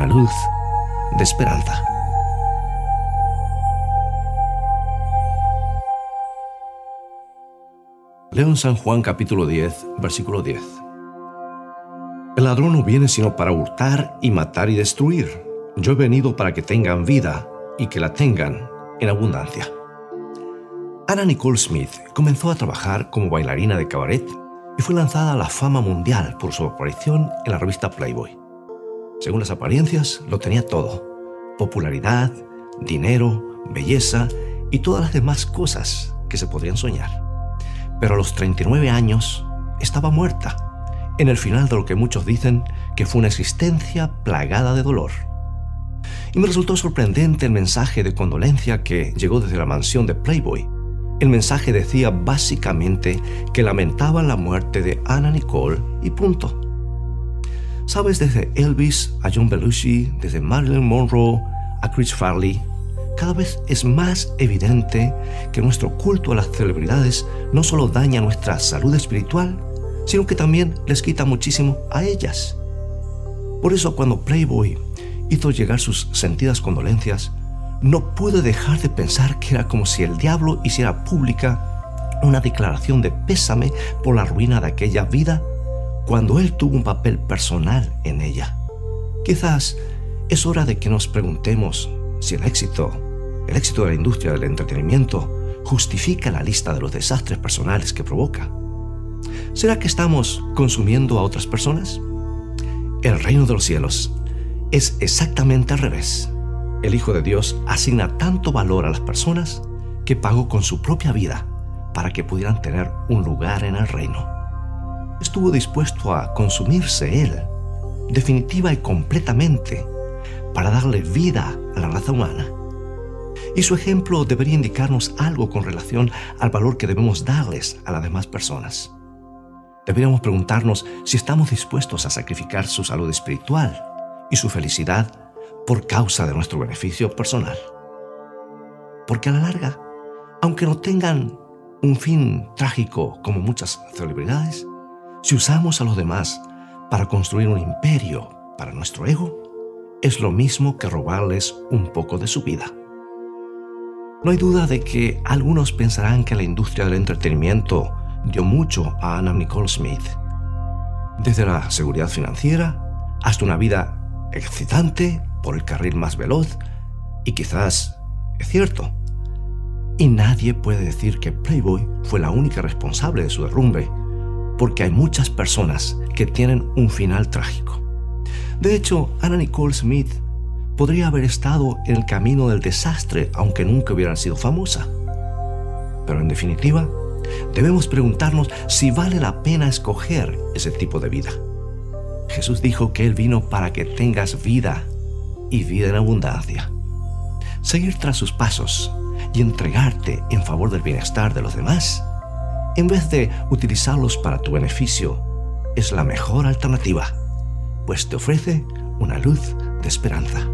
una luz de esperanza. Leo en San Juan capítulo 10, versículo 10. El ladrón no viene sino para hurtar y matar y destruir. Yo he venido para que tengan vida y que la tengan en abundancia. Anna Nicole Smith comenzó a trabajar como bailarina de cabaret y fue lanzada a la fama mundial por su aparición en la revista Playboy. Según las apariencias, lo tenía todo. Popularidad, dinero, belleza y todas las demás cosas que se podrían soñar. Pero a los 39 años estaba muerta, en el final de lo que muchos dicen que fue una existencia plagada de dolor. Y me resultó sorprendente el mensaje de condolencia que llegó desde la mansión de Playboy. El mensaje decía básicamente que lamentaban la muerte de Anna Nicole y punto. Sabes, desde Elvis a John Belushi, desde Marilyn Monroe a Chris Farley, cada vez es más evidente que nuestro culto a las celebridades no solo daña nuestra salud espiritual, sino que también les quita muchísimo a ellas. Por eso cuando Playboy hizo llegar sus sentidas condolencias, no pude dejar de pensar que era como si el diablo hiciera pública una declaración de pésame por la ruina de aquella vida cuando él tuvo un papel personal en ella. Quizás es hora de que nos preguntemos si el éxito, el éxito de la industria del entretenimiento, justifica la lista de los desastres personales que provoca. ¿Será que estamos consumiendo a otras personas? El reino de los cielos es exactamente al revés. El Hijo de Dios asigna tanto valor a las personas que pagó con su propia vida para que pudieran tener un lugar en el reino. Estuvo dispuesto a consumirse Él, definitiva y completamente, para darle vida a la raza humana. Y su ejemplo debería indicarnos algo con relación al valor que debemos darles a las demás personas. Deberíamos preguntarnos si estamos dispuestos a sacrificar su salud espiritual y su felicidad por causa de nuestro beneficio personal. Porque a la larga, aunque no tengan un fin trágico como muchas celebridades, si usamos a los demás para construir un imperio para nuestro ego, es lo mismo que robarles un poco de su vida. No hay duda de que algunos pensarán que la industria del entretenimiento dio mucho a Anna Nicole Smith. Desde la seguridad financiera hasta una vida excitante por el carril más veloz, y quizás es cierto. Y nadie puede decir que Playboy fue la única responsable de su derrumbe, porque hay muchas personas que tienen un final trágico. De hecho, Anna Nicole Smith podría haber estado en el camino del desastre aunque nunca hubiera sido famosa. Pero en definitiva, debemos preguntarnos si vale la pena escoger ese tipo de vida. Jesús dijo que Él vino para que tengas vida y vida en abundancia. Seguir tras sus pasos y entregarte en favor del bienestar de los demás, en vez de utilizarlos para tu beneficio, es la mejor alternativa, pues te ofrece una luz de esperanza.